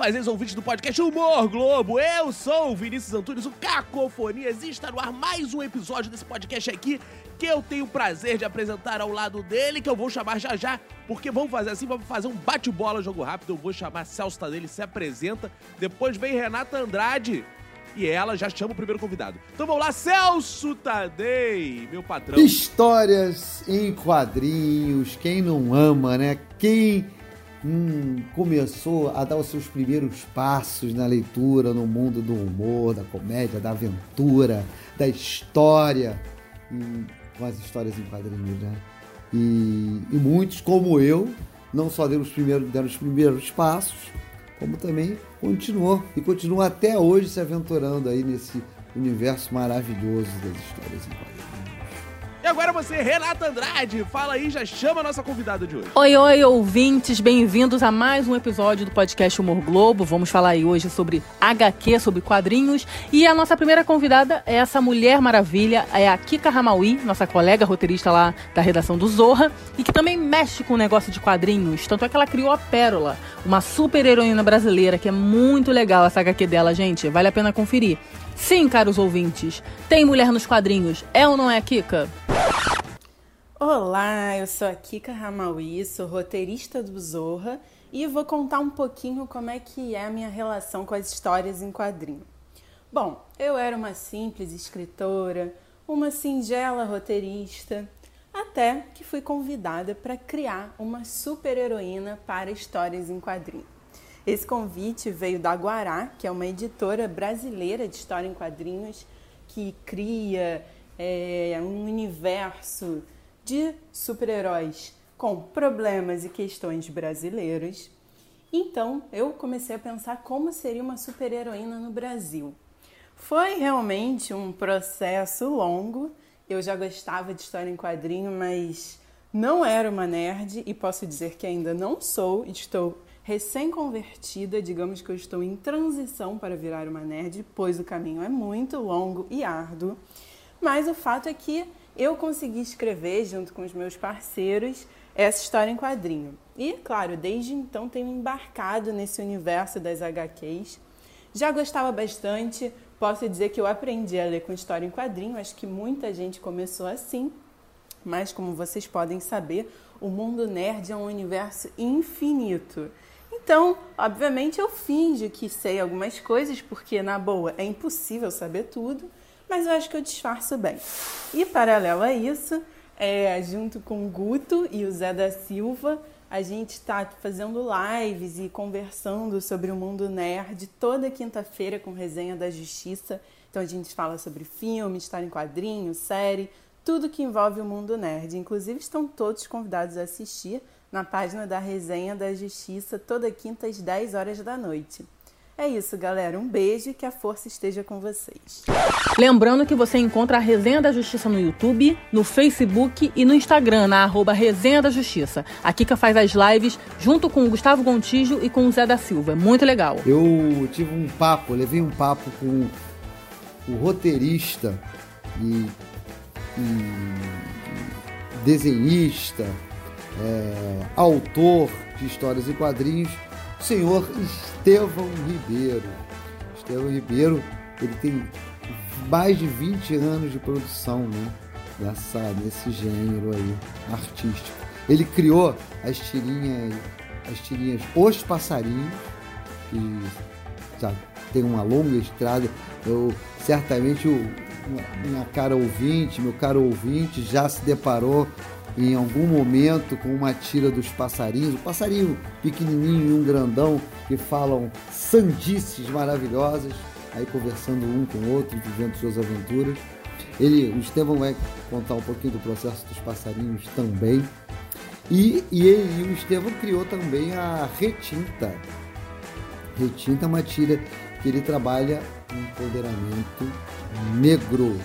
fazeres ouvintes do podcast Humor Globo. Eu sou o Vinícius Antunes, o Cacofonias, e está no ar mais um episódio desse podcast aqui que eu tenho o prazer de apresentar ao lado dele, que eu vou chamar já já, porque vamos fazer assim, vamos fazer um bate-bola, jogo rápido. Eu vou chamar Celso Tadei, se apresenta. Depois vem Renata Andrade, e ela já chama o primeiro convidado. Então vamos lá, Celso Tadei, meu patrão. Histórias em quadrinhos, quem não ama, né? Quem hum, começou a dar os seus primeiros passos na leitura, no mundo do humor, da comédia, da aventura, da história, com as histórias em quadrinhos, né? E, e muitos, como eu, não só deram os primeiros, deram os primeiros passos, como também continuou e continua até hoje se aventurando aí nesse universo maravilhoso das histórias em quadrinhos. E agora você, Renata Andrade, fala aí, já chama a nossa convidada de hoje. Oi, oi, ouvintes, bem-vindos a mais um episódio do podcast Humor Globo. Vamos falar aí hoje sobre HQ, sobre quadrinhos. E a nossa primeira convidada é essa mulher maravilha, é a Kika Ramaui, nossa colega roteirista lá da redação do Zorra, e que também mexe com o negócio de quadrinhos. Tanto é que ela criou a Pérola, uma super heroína brasileira, que é muito legal essa HQ dela, gente. Vale a pena conferir. Sim, caros ouvintes, tem mulher nos quadrinhos, é ou não é, Kika? Olá, eu sou a Kika Ramaui, sou roteirista do Zorra e vou contar um pouquinho como é que é a minha relação com as histórias em quadrinho. Bom, eu era uma simples escritora, uma singela roteirista, até que fui convidada para criar uma super-heroína para histórias em quadrinho. Esse convite veio da Guará, que é uma editora brasileira de história em quadrinhos que cria é, um universo de super-heróis com problemas e questões brasileiros. Então eu comecei a pensar como seria uma super-heroína no Brasil. Foi realmente um processo longo. Eu já gostava de história em quadrinho, mas não era uma nerd e posso dizer que ainda não sou. Estou recém-convertida, digamos que eu estou em transição para virar uma nerd, pois o caminho é muito longo e árduo. Mas o fato é que eu consegui escrever, junto com os meus parceiros, essa história em quadrinho. E, claro, desde então tenho embarcado nesse universo das HQs. Já gostava bastante, posso dizer que eu aprendi a ler com história em quadrinho, acho que muita gente começou assim, mas como vocês podem saber, o mundo nerd é um universo infinito. Então, obviamente, eu finjo que sei algumas coisas, porque na boa é impossível saber tudo, mas eu acho que eu disfarço bem. E paralelo a isso, é, junto com o Guto e o Zé da Silva, a gente está fazendo lives e conversando sobre o mundo nerd toda quinta-feira com resenha da Justiça. Então a gente fala sobre filme, história em quadrinho, série, tudo que envolve o mundo nerd. Inclusive estão todos convidados a assistir na página da Resenha da Justiça toda quinta às 10 horas da noite. É isso, galera. Um beijo e que a força esteja com vocês. Lembrando que você encontra a Resenha da Justiça no YouTube, no Facebook e no Instagram, na arroba Resenha da Justiça. A Kika faz as lives junto com o Gustavo Gontijo e com o Zé da Silva. Muito legal. Eu tive um papo, levei um papo com o roteirista e, e desenhista, é, autor de histórias e quadrinhos, senhor Estevão Ribeiro. Estevão Ribeiro, ele tem mais de 20 anos de produção, né? Nessa, nesse gênero aí, artístico. Ele criou as tirinhas, as tirinhas Os Passarinhos, que já tem uma longa estrada. Eu, certamente o, minha cara ouvinte, meu caro ouvinte, já se deparou em algum momento com uma tira dos passarinhos, um passarinho pequenininho e um grandão que falam sandices maravilhosas, aí conversando um com o outro, vivendo suas aventuras. Ele, o Estevão vai contar um pouquinho do processo dos passarinhos também. E, e, ele, e o Estevão criou também a Retinta. Retinta é uma tira que ele trabalha empoderamento negro.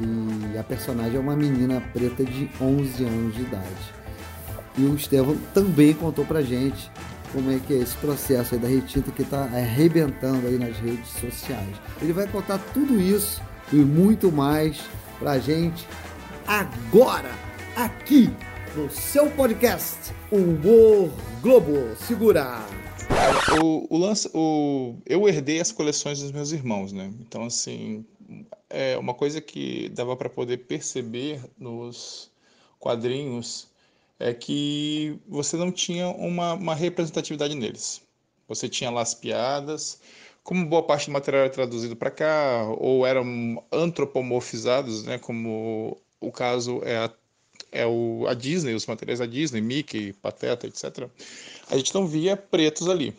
E a personagem é uma menina preta de 11 anos de idade. E o Estevão também contou pra gente como é que é esse processo aí da retinta que está arrebentando aí nas redes sociais. Ele vai contar tudo isso e muito mais pra gente agora, aqui no seu podcast Humor Globo. Segura! O, o lance, o, eu herdei as coleções dos meus irmãos, né? Então, assim, é uma coisa que dava para poder perceber nos quadrinhos é que você não tinha uma, uma representatividade neles. Você tinha lá as piadas, como boa parte do material era traduzido para cá, ou eram antropomorfizados, né? Como o caso é a, é o, a Disney, os materiais da Disney, Mickey, Pateta, etc. A gente não via pretos ali.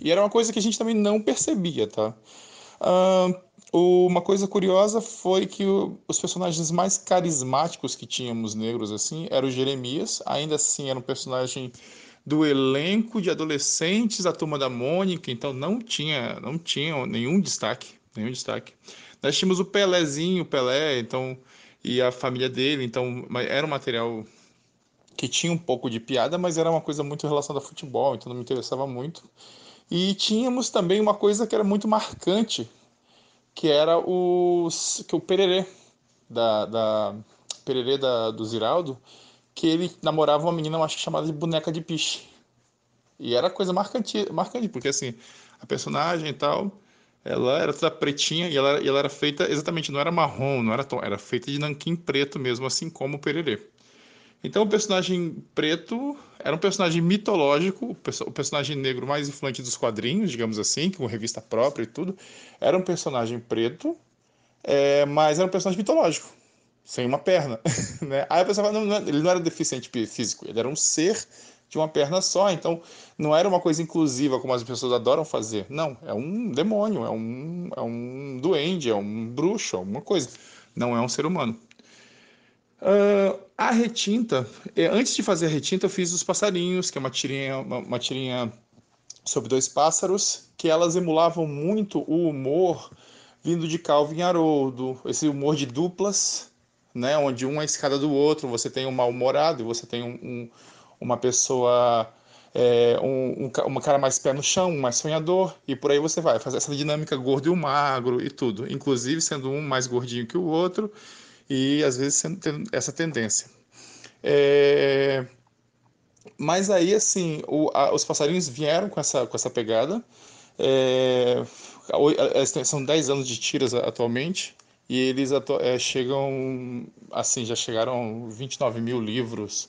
E era uma coisa que a gente também não percebia, tá? Uh, uma coisa curiosa foi que os personagens mais carismáticos que tínhamos negros assim era o Jeremias, ainda assim era um personagem do elenco de adolescentes da turma da Mônica, então não tinha, não tinha nenhum destaque, nenhum destaque. Nós tínhamos o Pelézinho, o Pelé, então e a família dele, então era um material que tinha um pouco de piada, mas era uma coisa muito relacionada ao futebol, então não me interessava muito. E tínhamos também uma coisa que era muito marcante, que era o, que o Pererê, da, da Pererê da, do Ziraldo, que ele namorava uma menina, acho que chamada de boneca de piche. E era coisa marcante, marcante porque assim, a personagem e tal, ela era toda pretinha e ela, e ela era feita exatamente, não era marrom, não era tom, era feita de nanquim preto mesmo, assim como o Pererê. Então o personagem preto era um personagem mitológico, o personagem negro mais influente dos quadrinhos, digamos assim, com revista própria e tudo. Era um personagem preto, é, mas era um personagem mitológico, sem uma perna. Né? Aí a pessoa fala, não, não, ele não era deficiente físico, ele era um ser de uma perna só, então não era uma coisa inclusiva como as pessoas adoram fazer. Não, é um demônio, é um, é um duende, é um bruxo, é uma coisa. Não é um ser humano. Uh, a retinta, é, antes de fazer a retinta, eu fiz os passarinhos, que é uma tirinha, uma, uma tirinha sobre dois pássaros, que elas emulavam muito o humor vindo de Calvin Haroldo, esse humor de duplas, né, onde um é escada do outro, você tem um mal-humorado e você tem um, um, uma pessoa, é, um, um, cara mais pé no chão, mais sonhador, e por aí você vai, fazer essa dinâmica gordo e o magro e tudo, inclusive sendo um mais gordinho que o outro, e às vezes essa tendência. É... Mas aí, assim, o, a, os passarinhos vieram com essa, com essa pegada. É... São 10 anos de tiras atualmente e eles é, chegam, assim, já chegaram 29 mil livros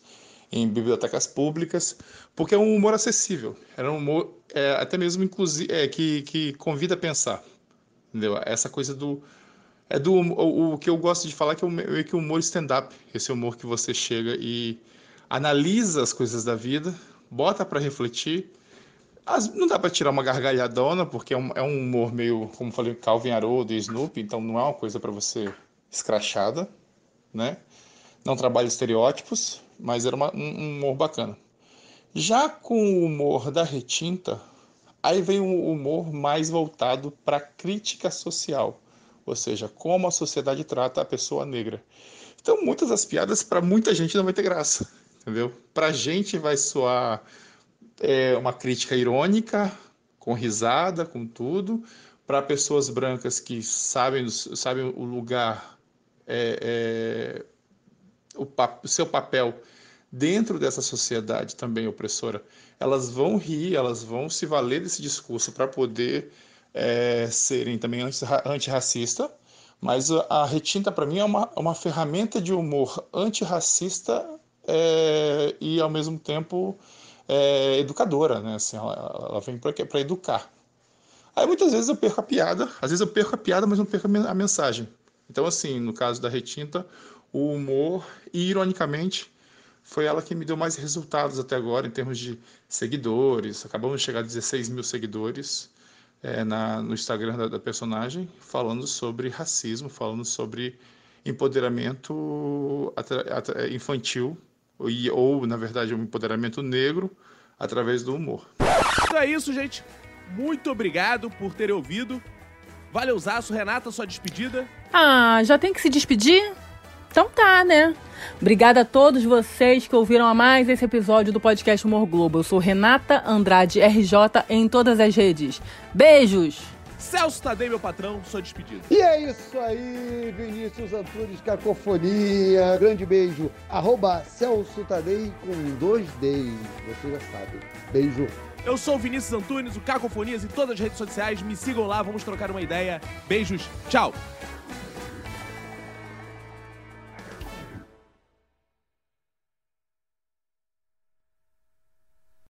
em bibliotecas públicas, porque é um humor acessível, era um humor é, até mesmo inclusive, é, que, que convida a pensar, entendeu? Essa coisa do é do o, o, que eu gosto de falar que é o, que o humor stand-up, esse humor que você chega e analisa as coisas da vida, bota para refletir. As, não dá para tirar uma gargalhadona, porque é um, é um, humor meio, como falei, Calvin Haroldo e Snoopy, então não é uma coisa para você escrachada, né? Não trabalha estereótipos, mas era uma, um, um humor bacana. Já com o humor da retinta, aí vem um humor mais voltado para crítica social ou seja, como a sociedade trata a pessoa negra. Então, muitas das piadas, para muita gente, não vai ter graça, entendeu? Para a gente vai soar é, uma crítica irônica, com risada, com tudo. Para pessoas brancas que sabem, sabem o lugar, é, é, o, o seu papel dentro dessa sociedade também opressora, elas vão rir, elas vão se valer desse discurso para poder é, serem também antirracista, mas a retinta para mim é uma, uma ferramenta de humor antirracista é, e ao mesmo tempo é, educadora, né? Assim, ela, ela vem para educar. Aí muitas vezes eu perco a piada, às vezes eu perco a piada, mas não perco a mensagem. Então, assim, no caso da retinta, o humor, e ironicamente, foi ela que me deu mais resultados até agora em termos de seguidores. Acabamos de chegar a 16 mil seguidores é, na, no Instagram da, da, personagem, falando sobre racismo, falando sobre empoderamento infantil, ou, ou, na verdade, um empoderamento negro através do humor. Então é isso, gente. Muito obrigado por terem ouvido. Valeuzaço, Renata, sua despedida. Ah, já tem que se despedir? Então tá, né? Obrigada a todos vocês que ouviram a mais esse episódio do podcast Humor Globo. Eu sou Renata Andrade RJ em todas as redes. Beijos! Celso Tadei, meu patrão, sou despedido. E é isso aí, Vinícius Antunes, Cacofonia. Grande beijo. Arroba Celso Tadei com dois Ds. Você já sabe. Beijo. Eu sou o Vinícius Antunes, o Cacofonias em todas as redes sociais. Me sigam lá, vamos trocar uma ideia. Beijos, tchau!